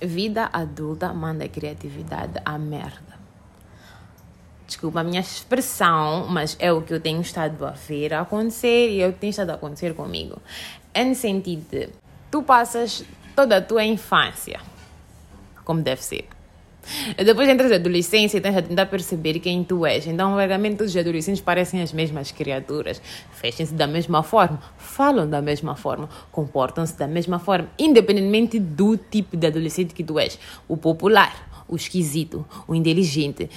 vida adulta manda criatividade à merda. Desculpa a minha expressão, mas é o que eu tenho estado a ver acontecer e é o que tem estado a acontecer comigo. É no sentido de tu passas toda a tua infância como deve ser. Depois entras na adolescência e tens a tentar perceber quem tu és. Então, verdadeiramente, todos os adolescentes parecem as mesmas criaturas. Vestem-se da mesma forma, falam da mesma forma, comportam-se da mesma forma, independentemente do tipo de adolescente que tu és. O popular, o esquisito, o inteligente.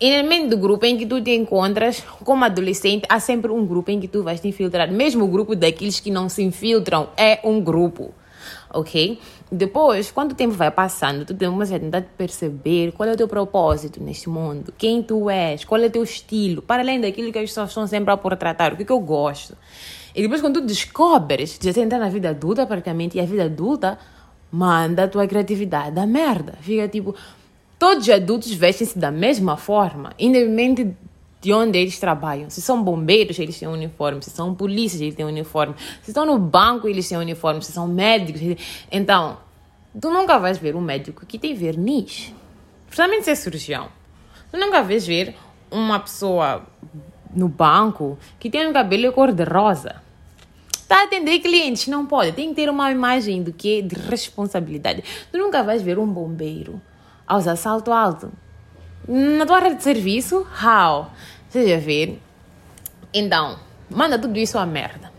E meio do grupo em que tu te encontras, como adolescente, há sempre um grupo em que tu vais te infiltrar. Mesmo o grupo daqueles que não se infiltram é um grupo ok? Depois, quando o tempo vai passando, tu tens a tentar perceber qual é o teu propósito neste mundo, quem tu és, qual é o teu estilo, para além daquilo que as pessoas estão sempre a por tratar, o que, que eu gosto. E depois, quando tu descobres, já entrar na vida adulta praticamente, e a vida adulta manda a tua criatividade da merda. Fica tipo, todos os adultos vestem-se da mesma forma, independente de onde eles trabalham. Se são bombeiros, eles têm uniforme. Se são polícias, eles têm uniforme. Se estão no banco, eles têm uniforme. Se são médicos. Eles... Então, tu nunca vais ver um médico que tem verniz. Principalmente se é cirurgião. Tu nunca vais ver uma pessoa no banco que tem um cabelo cor-de-rosa. Está a atender clientes, não pode. Tem que ter uma imagem do que de responsabilidade. Tu nunca vais ver um bombeiro a usar salto alto. Na tua área de serviço, how? Seja ver. Então, manda tudo isso à merda.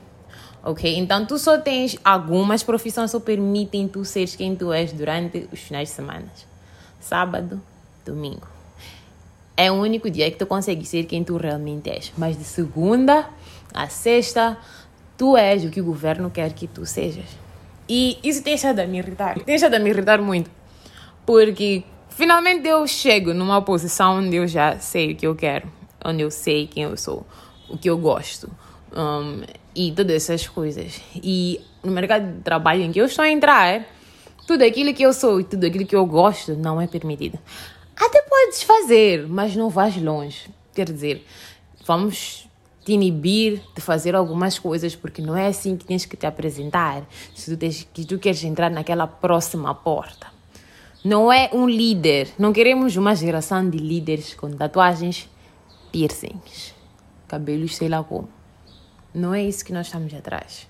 Ok? Então, tu só tens algumas profissões que permitem tu seres quem tu és durante os finais de semana. Sábado, domingo. É o único dia que tu consegues ser quem tu realmente és. Mas de segunda a sexta, tu és o que o governo quer que tu sejas. E isso tem estado a me irritar. Tem estado a me irritar muito. Porque Finalmente eu chego numa posição onde eu já sei o que eu quero, onde eu sei quem eu sou, o que eu gosto um, e todas essas coisas. E no mercado de trabalho em que eu estou a entrar, tudo aquilo que eu sou e tudo aquilo que eu gosto não é permitido. Até podes fazer, mas não vais longe. Quer dizer, vamos te inibir de fazer algumas coisas porque não é assim que tens que te apresentar se tu, tens, tu queres entrar naquela próxima porta não é um líder. Não queremos uma geração de líderes com tatuagens, piercings, cabelos, sei lá como. Não é isso que nós estamos atrás.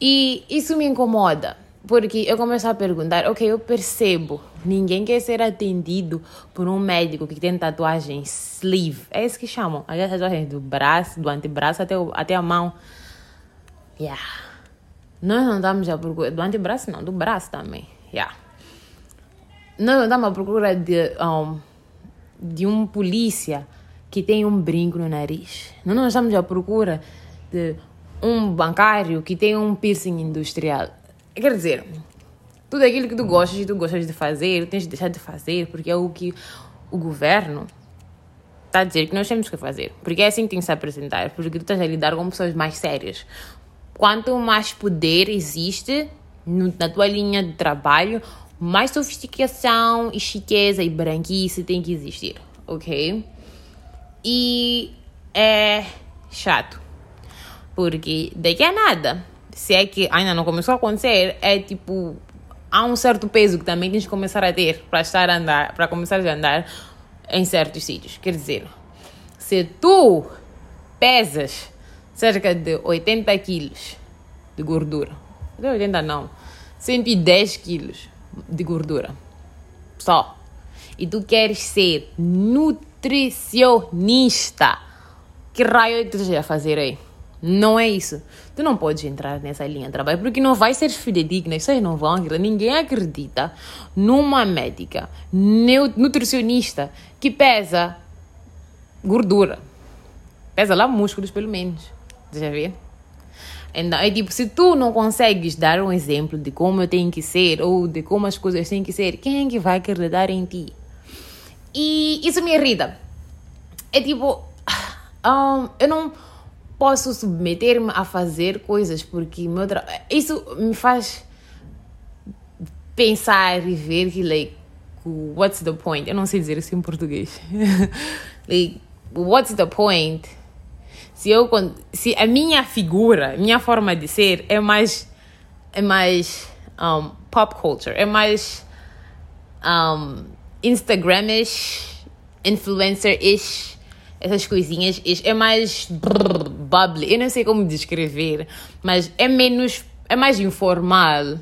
E isso me incomoda, porque eu começo a perguntar: ok, eu percebo, ninguém quer ser atendido por um médico que tem tatuagem sleeve. É isso que chamam, as tatuagens do braço, do antebraço até, o, até a mão. Yeah. Nós não estamos a procurar. Do antebraço, não, do braço também. Yeah não andamos à procura de, um, de um polícia que tem um brinco no nariz. Não nós estamos à procura de um bancário que tem um piercing industrial. Quer dizer, tudo aquilo que tu gostas e tu gostas de fazer, tens de deixar de fazer, porque é o que o governo está a dizer que nós temos que fazer. Porque é assim que tem que se apresentar, porque tu estás a lidar com pessoas mais sérias. Quanto mais poder existe na tua linha de trabalho, mais sofisticação e chiqueza e branquice tem que existir, ok? E é chato, porque daqui a nada, se é que ainda não começou a acontecer, é tipo há um certo peso que também tens que começar a ter para estar a andar, para começar a andar em certos sítios. Quer dizer, se tu pesas cerca de 80 quilos de gordura, de 80 não, 110 quilos de gordura. Só. E tu queres ser nutricionista. Que raio é tu a fazer aí? Não é isso. Tu não podes entrar nessa linha de trabalho porque não vai ser fidedigna. Vocês não vão acreditar. Ninguém acredita numa médica nutricionista que pesa gordura. Pesa lá músculos, pelo menos. Deixa ver. Então, é tipo, se tu não consegues dar um exemplo de como eu tenho que ser ou de como as coisas têm que ser, quem é que vai acreditar em ti? E isso me irrita. É tipo, um, eu não posso submeter-me a fazer coisas porque meu tra... isso me faz pensar e ver que, like, what's the point? Eu não sei dizer isso em português. like, what's the point? Se eu se a minha figura, minha forma de ser é mais é mais um, pop culture, é mais um, Instagram-ish, influencer-ish, essas coisinhas. É mais brrr, bubbly. Eu não sei como descrever, mas é menos. É mais informal.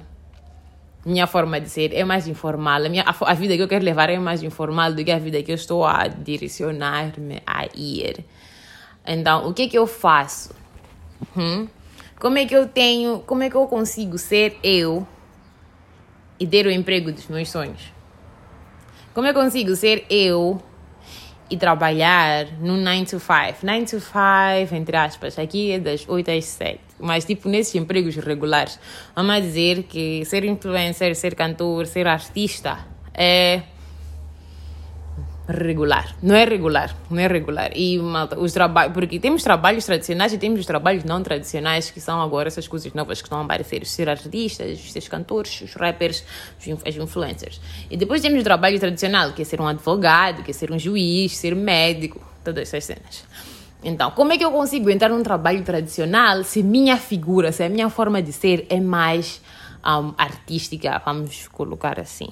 Minha forma de ser é mais informal. A, minha, a, a vida que eu quero levar é mais informal do que a vida que eu estou a direcionar-me a ir. Então, o que é que eu faço? Hum? Como é que eu tenho, como é que eu consigo ser eu e ter o emprego dos meus sonhos? Como eu consigo ser eu e trabalhar no 9 to 5? 9 to 5, entre aspas, aqui é das 8 às 7. Mas, tipo, nesses empregos regulares, vamos dizer que ser influencer, ser cantor, ser artista é regular. Não é regular, não é regular. E malta, os trabalhos, porque temos trabalhos tradicionais e temos os trabalhos não tradicionais, que são agora essas coisas novas que estão a aparecer: ser artistas, ser cantores, os rappers, os influencers. E depois temos o trabalho tradicional, que é ser um advogado, que é ser um juiz, ser médico, todas essas cenas. Então, como é que eu consigo entrar num trabalho tradicional se minha figura, se a minha forma de ser é mais um, artística, vamos colocar assim?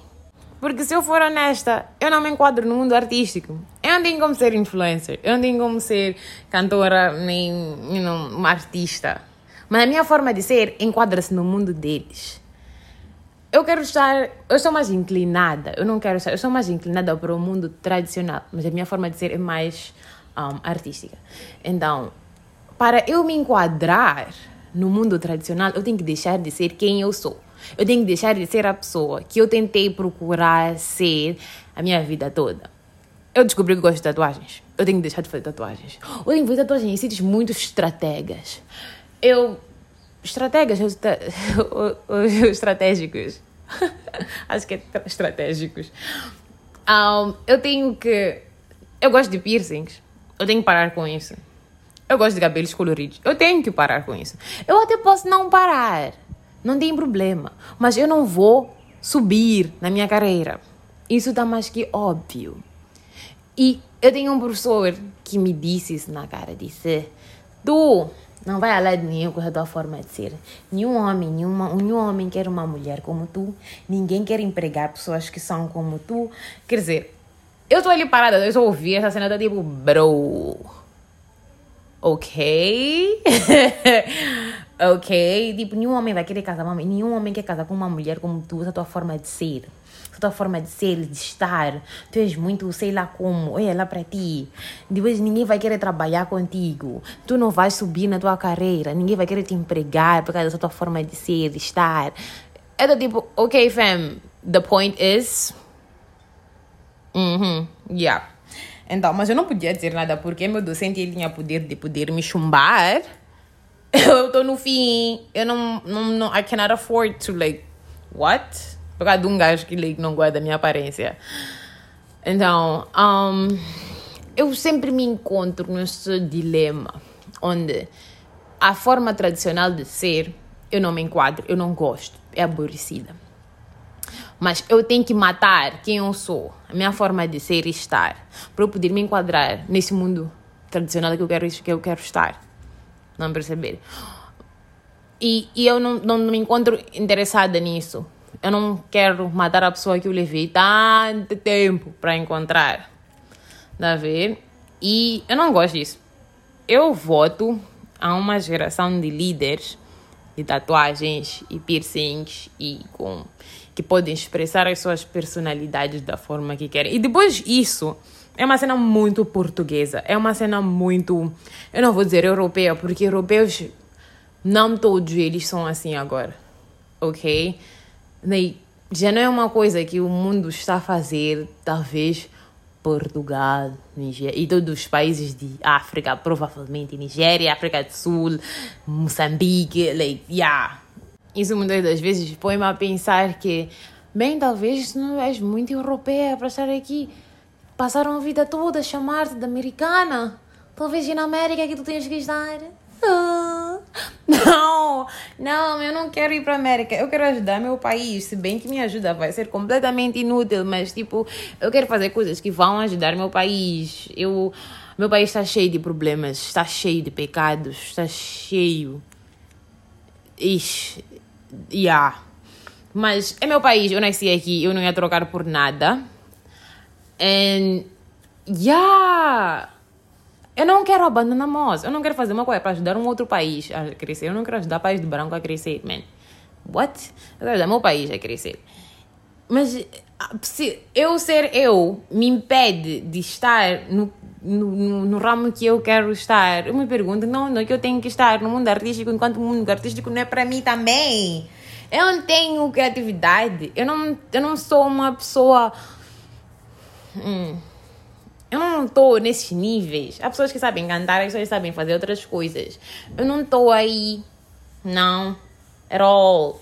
Porque se eu for honesta, eu não me enquadro no mundo artístico. Eu não tenho como ser influencer, eu não tenho como ser cantora, nem you know, uma artista. Mas a minha forma de ser enquadra-se no mundo deles. Eu quero estar. Eu sou mais inclinada. Eu não quero estar. Eu sou mais inclinada para o mundo tradicional. Mas a minha forma de ser é mais um, artística. Então, para eu me enquadrar no mundo tradicional, eu tenho que deixar de ser quem eu sou. Eu tenho que deixar de ser a pessoa que eu tentei procurar ser a minha vida toda. Eu descobri que gosto de tatuagens. Eu tenho que deixar de fazer tatuagens. Eu tenho que fazer tatuagens em sítios muito estrategas. Eu. Estrategas, os, estratégicos. Acho que é estratégicos. Um, eu tenho que. Eu gosto de piercings. Eu tenho que parar com isso. Eu gosto de cabelos coloridos. Eu tenho que parar com isso. Eu até posso não parar. Não tem problema. Mas eu não vou subir na minha carreira. Isso está mais que óbvio. E eu tenho um professor que me disse isso na cara. Disse, tu não vai a lado nenhum com a tua forma de ser. Nenhum homem, nenhuma, nenhum homem quer uma mulher como tu. Ninguém quer empregar pessoas que são como tu. Quer dizer, eu estou ali parada, eu estou ouvindo essa cena, tá tipo, bro. Ok? ok? Tipo, nenhum homem vai querer casar nenhum homem quer casar com uma mulher como tu, essa tua forma de ser. Essa tua forma de ser, de estar. Tu és muito, sei lá como, olha lá para ti. Depois ninguém vai querer trabalhar contigo. Tu não vais subir na tua carreira. Ninguém vai querer te empregar por causa dessa tua forma de ser, de estar. É do tipo, ok, fam, the point is. Uhum, yeah. Então, mas eu não podia dizer nada porque meu docente ele tinha poder de poder me chumbar. Eu estou no fim, eu não, não, não, I cannot afford to like, what? Por causa de um gajo que like, não gosta da minha aparência. Então, um, eu sempre me encontro nesse dilema onde a forma tradicional de ser eu não me enquadro, eu não gosto, é aborrecida. Mas eu tenho que matar quem eu sou, a minha forma de ser e estar, para eu poder me enquadrar nesse mundo tradicional que eu quero, que eu quero estar. Não perceber? E, e eu não, não me encontro interessada nisso. Eu não quero matar a pessoa que eu levei tanto tempo para encontrar. Dá a ver? E eu não gosto disso. Eu voto a uma geração de líderes de tatuagens e piercings e com que podem expressar as suas personalidades da forma que querem. E depois isso é uma cena muito portuguesa, é uma cena muito, eu não vou dizer europeia, porque europeus não todos eles são assim agora, ok? Já não é uma coisa que o mundo está a fazer, talvez Portugal, Nigéria e todos os países de África, provavelmente Nigéria, África do Sul, Moçambique, like, yeah isso muitas das vezes põe-me a pensar que, bem, talvez não és muito europeia para estar aqui. Passaram a vida toda a chamar-te de americana. Talvez ir na América que tu tens que estar. Ah. Não, não, eu não quero ir para a América. Eu quero ajudar meu país. Se bem que minha ajuda vai ser completamente inútil, mas tipo, eu quero fazer coisas que vão ajudar meu país. Eu, meu país está cheio de problemas, está cheio de pecados, está cheio. Ixi, yeah. Mas é meu país, eu nasci aqui, eu não ia trocar por nada. And yeah, eu não quero abandonar Moz. Eu não quero fazer uma coisa para ajudar um outro país a crescer. Eu não quero ajudar o país de branco a crescer, man. What? Eu quero ajudar meu país a crescer. Mas se eu ser eu me impede de estar no, no, no, ramo que eu quero estar. Eu me pergunto, não, não, que eu tenho que estar no mundo artístico, enquanto o mundo artístico não é para mim também. Eu não tenho criatividade. Eu não, eu não sou uma pessoa. Hum, eu não estou nesses níveis. Há pessoas que sabem cantar, há pessoas que sabem fazer outras coisas. Eu não estou aí. Não. At all.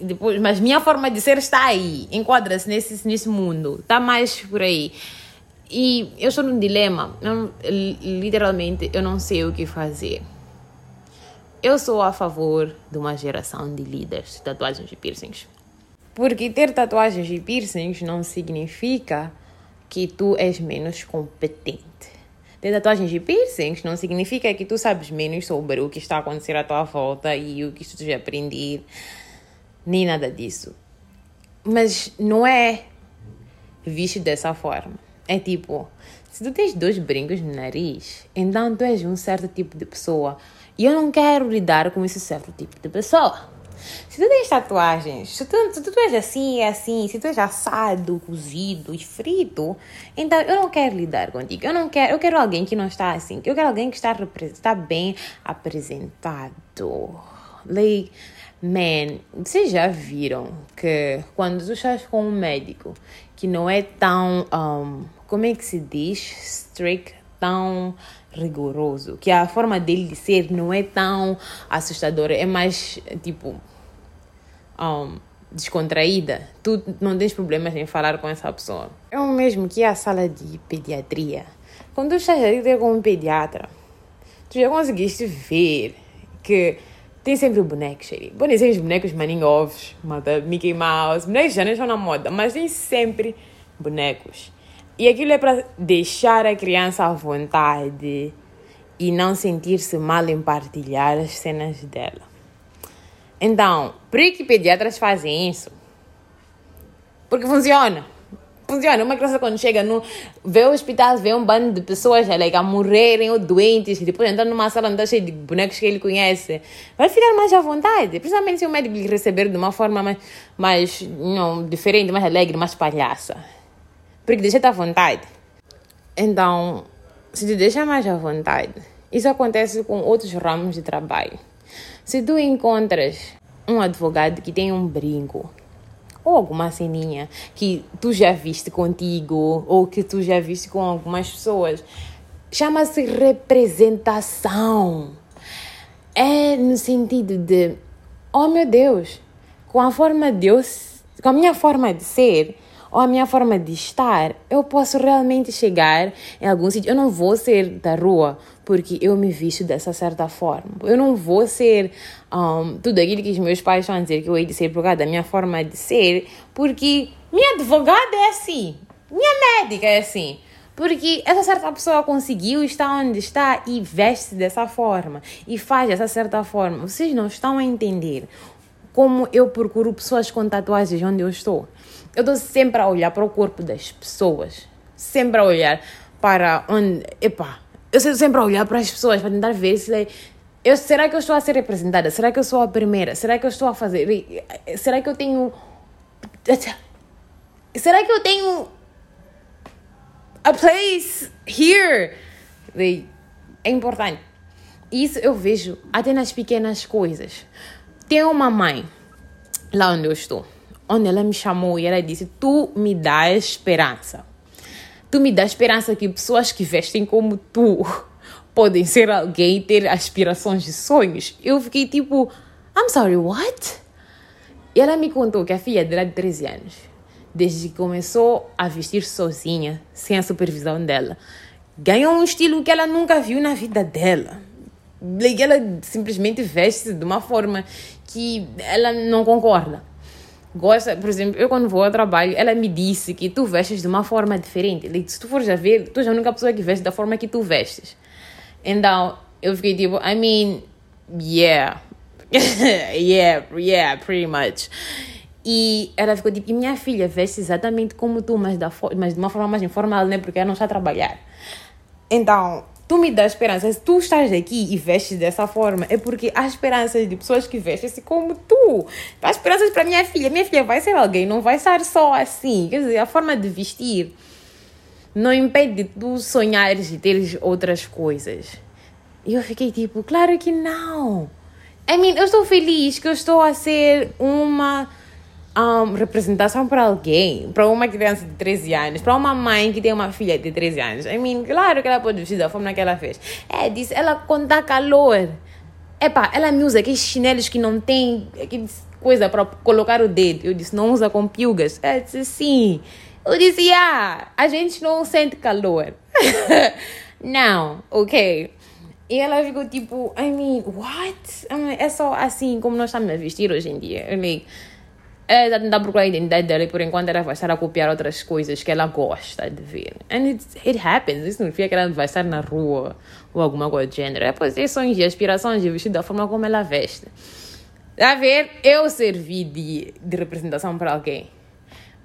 Depois, mas minha forma de ser está aí. Enquadra-se nesse, nesse mundo. Está mais por aí. E eu estou num dilema. Eu, literalmente, eu não sei o que fazer. Eu sou a favor de uma geração de líderes de tatuagens e piercings. Porque ter tatuagens e piercings não significa que tu és menos competente. Ter tatuagens e piercings não significa que tu sabes menos sobre o que está a acontecer à tua volta e o que tu já aprender, nem nada disso. Mas não é visto dessa forma. É tipo, se tu tens dois brincos no nariz, então tu és um certo tipo de pessoa e eu não quero lidar com esse certo tipo de pessoa. Se tu tens tatuagens, se tu, se tu és assim, é assim, se tu és assado, cozido e frito, então eu não quero lidar contigo. Eu não quero, eu quero alguém que não está assim. Eu quero alguém que está, está bem apresentado. Like, man, vocês já viram que quando tu estás com um médico que não é tão, um, como é que se diz, strict, tão rigoroso, que a forma dele de ser não é tão assustadora, é mais tipo um, descontraída, tu não tens problemas em falar com essa pessoa. É o mesmo que a sala de pediatria. Quando tu estás a lidar com um pediatra, tu já conseguiste ver que tem sempre o boneco, Sherry. Podem ser os bonecos maninho Mickey Mouse, bonecos já não estão na moda, mas tem sempre bonecos. E aquilo é para deixar a criança à vontade e não sentir-se mal em partilhar as cenas dela. Então, por que pediatras fazem isso? Porque funciona. Funciona. Uma criança quando chega no... Vê o hospital, vê um bando de pessoas like, a morrerem ou doentes, depois entrar numa sala onde cheio de bonecos que ele conhece, vai ficar mais à vontade. Principalmente se o médico lhe receber de uma forma mais, mais não, diferente, mais alegre, mais palhaça. Porque deixa-te à vontade. Então, se te deixa mais à vontade, isso acontece com outros ramos de trabalho. Se tu encontras um advogado que tem um brinco ou alguma ceninha que tu já viste contigo ou que tu já viste com algumas pessoas, chama-se representação. É no sentido de, oh meu Deus, com a forma de eu, com a minha forma de ser, ou a minha forma de estar, eu posso realmente chegar em algum sítio. Eu não vou ser da rua porque eu me visto dessa certa forma. Eu não vou ser um, tudo aquilo que os meus pais a dizer que eu hei de ser por causa da minha forma de ser, porque minha advogada é assim, minha médica é assim. Porque essa certa pessoa conseguiu estar onde está e veste dessa forma e faz dessa certa forma. Vocês não estão a entender como eu procuro pessoas com tatuagens onde eu estou. Eu estou sempre a olhar para o corpo das pessoas. Sempre a olhar para onde. Epá, eu estou sempre a olhar para as pessoas para tentar ver se. Eu, será que eu estou a ser representada? Será que eu sou a primeira? Será que eu estou a fazer. Será que eu tenho. Será que eu tenho. A place here? É importante. Isso eu vejo até nas pequenas coisas. Tem uma mãe lá onde eu estou onde ela me chamou e ela disse: Tu me dá esperança. Tu me dá esperança que pessoas que vestem como tu podem ser alguém e ter aspirações e sonhos. Eu fiquei tipo: I'm sorry, what? E ela me contou que a filha dela de 13 anos, desde que começou a vestir sozinha, sem a supervisão dela, ganhou um estilo que ela nunca viu na vida dela. Ela simplesmente veste de uma forma que ela não concorda gosta, por exemplo, eu quando vou ao trabalho, ela me disse que tu vestes de uma forma diferente. Se tu fores a ver, tu és a única pessoa que veste da forma que tu vestes. Então, eu fiquei tipo, I mean, yeah. yeah, yeah, pretty much. E ela ficou tipo, e minha filha veste exatamente como tu, mas, da mas de uma forma mais informal, né? Porque ela não está a trabalhar. Então, tu me dá esperança. Se tu estás aqui e vestes dessa forma, é porque há esperanças de pessoas que vestem-se como tu. Há esperanças para minha filha. Minha filha vai ser alguém, não vai estar só assim. Quer dizer, a forma de vestir não impede de tu sonhares e teres outras coisas. E eu fiquei tipo, claro que não. I mean, eu estou feliz que eu estou a ser uma um, representação para alguém, para uma criança de 13 anos, para uma mãe que tem uma filha de 13 anos. I mean, claro que ela pode vestir da forma que ela fez. É, disse, ela dá calor, epá, ela me usa aqueles chinelos que não tem coisa para colocar o dedo. Eu disse, não usa com piugas. Ela disse, sim. Eu disse, ah, a gente não sente calor. não, ok. E ela ficou tipo, I mean, what? I mean, é só assim como nós estamos a vestir hoje em dia. I ela está tentando procurar a identidade dela e por enquanto ela vai estar a copiar outras coisas que ela gosta de ver. And it, it happens. Isso não significa que ela vai estar na rua ou alguma coisa do gênero. É posições e aspirações de vestir da forma como ela veste. A ver, eu servi de, de representação para alguém.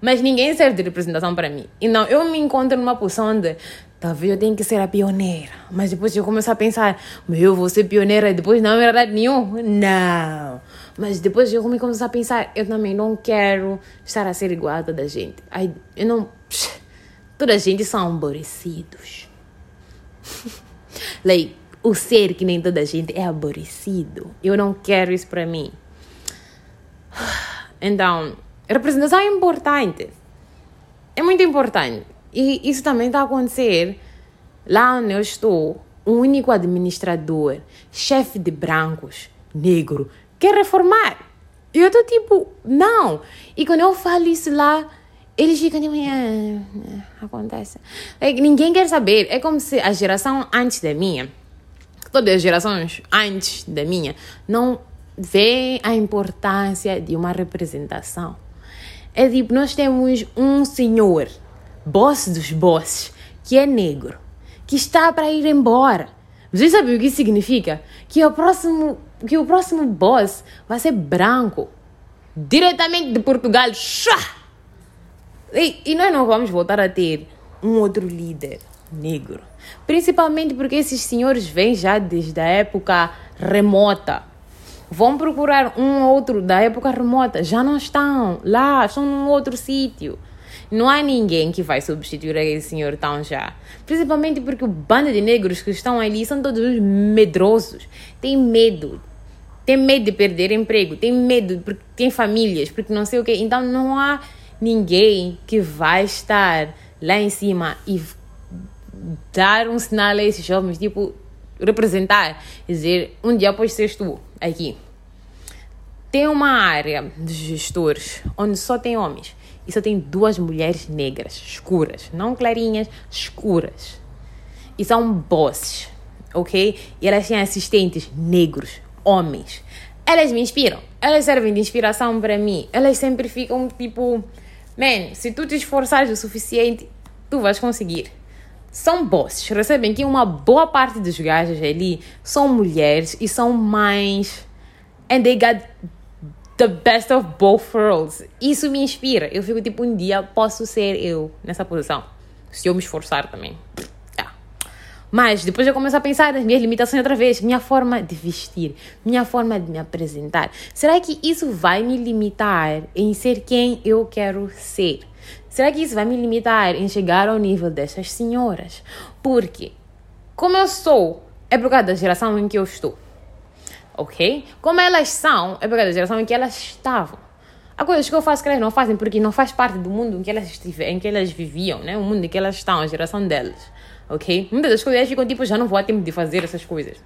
Mas ninguém serve de representação para mim. E não, eu me encontro numa posição de talvez eu tenha que ser a pioneira. Mas depois eu começo a pensar, meu, eu vou ser pioneira e depois não é verdade nenhum. Não. Mas depois eu começo a pensar, eu também não quero estar a ser igual a toda a gente. Ai, eu não. Toda a gente são aborrecidos. like, o ser que nem toda a gente é aborrecido. Eu não quero isso para mim. Então, representação é importante. É muito importante. E isso também está a acontecer lá onde eu estou. O único administrador, chefe de brancos, negro, quer reformar. E eu estou tipo, não. E quando eu falo isso lá, eles ficam tipo, é, é, acontece. Ninguém quer saber. É como se a geração antes da minha, todas as gerações antes da minha, não vê a importância de uma representação. É tipo, nós temos um senhor, boss dos bosses, que é negro, que está para ir embora. Vocês sabem o que significa? Que o próximo que o próximo boss vai ser branco. Diretamente de Portugal. E, e nós não vamos voltar a ter um outro líder negro. Principalmente porque esses senhores vêm já desde a época remota. Vão procurar um outro da época remota. Já não estão lá, estão num outro sítio. Não há ninguém que vai substituir aquele senhor tão já. Principalmente porque o bando de negros que estão ali são todos medrosos. Têm medo tem medo de perder emprego, tem medo porque tem famílias, porque não sei o quê. Então não há ninguém que vai estar lá em cima e dar um sinal a esses jovens, tipo, representar, dizer, um dia após seres tu, aqui. Tem uma área de gestores onde só tem homens e só tem duas mulheres negras, escuras, não clarinhas, escuras. E são bosses, ok? E elas têm assistentes negros, homens. Elas me inspiram. Elas servem de inspiração para mim. Elas sempre ficam tipo, man, se tu te esforçares o suficiente, tu vais conseguir. São bosses, recebem que uma boa parte dos gajos ali são mulheres e são mães. And they got the best of both worlds. Isso me inspira. Eu fico tipo, um dia posso ser eu nessa posição. Se eu me esforçar também. Mas depois eu começo a pensar nas minhas limitações outra vez, minha forma de vestir, minha forma de me apresentar. Será que isso vai me limitar em ser quem eu quero ser? Será que isso vai me limitar em chegar ao nível dessas senhoras? Porque, como eu sou, é por causa da geração em que eu estou. Ok? Como elas são, é por causa da geração em que elas estavam. Há coisas que eu faço que elas não fazem porque não faz parte do mundo em que elas, em que elas viviam, né? o mundo em que elas estão, a geração delas ok? Muitas das coisas ficam tipo, já não vou a tempo de fazer essas coisas.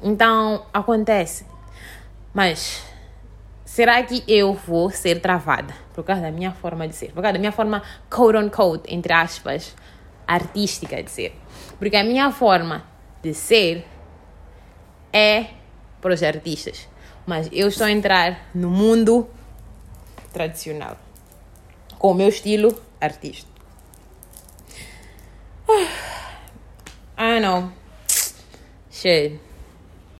Então, acontece. Mas, será que eu vou ser travada? Por causa da minha forma de ser. Por causa da minha forma, quote unquote, entre aspas, artística de ser. Porque a minha forma de ser é para os artistas. Mas eu estou a entrar no mundo tradicional. Com o meu estilo. I don't know. Shit.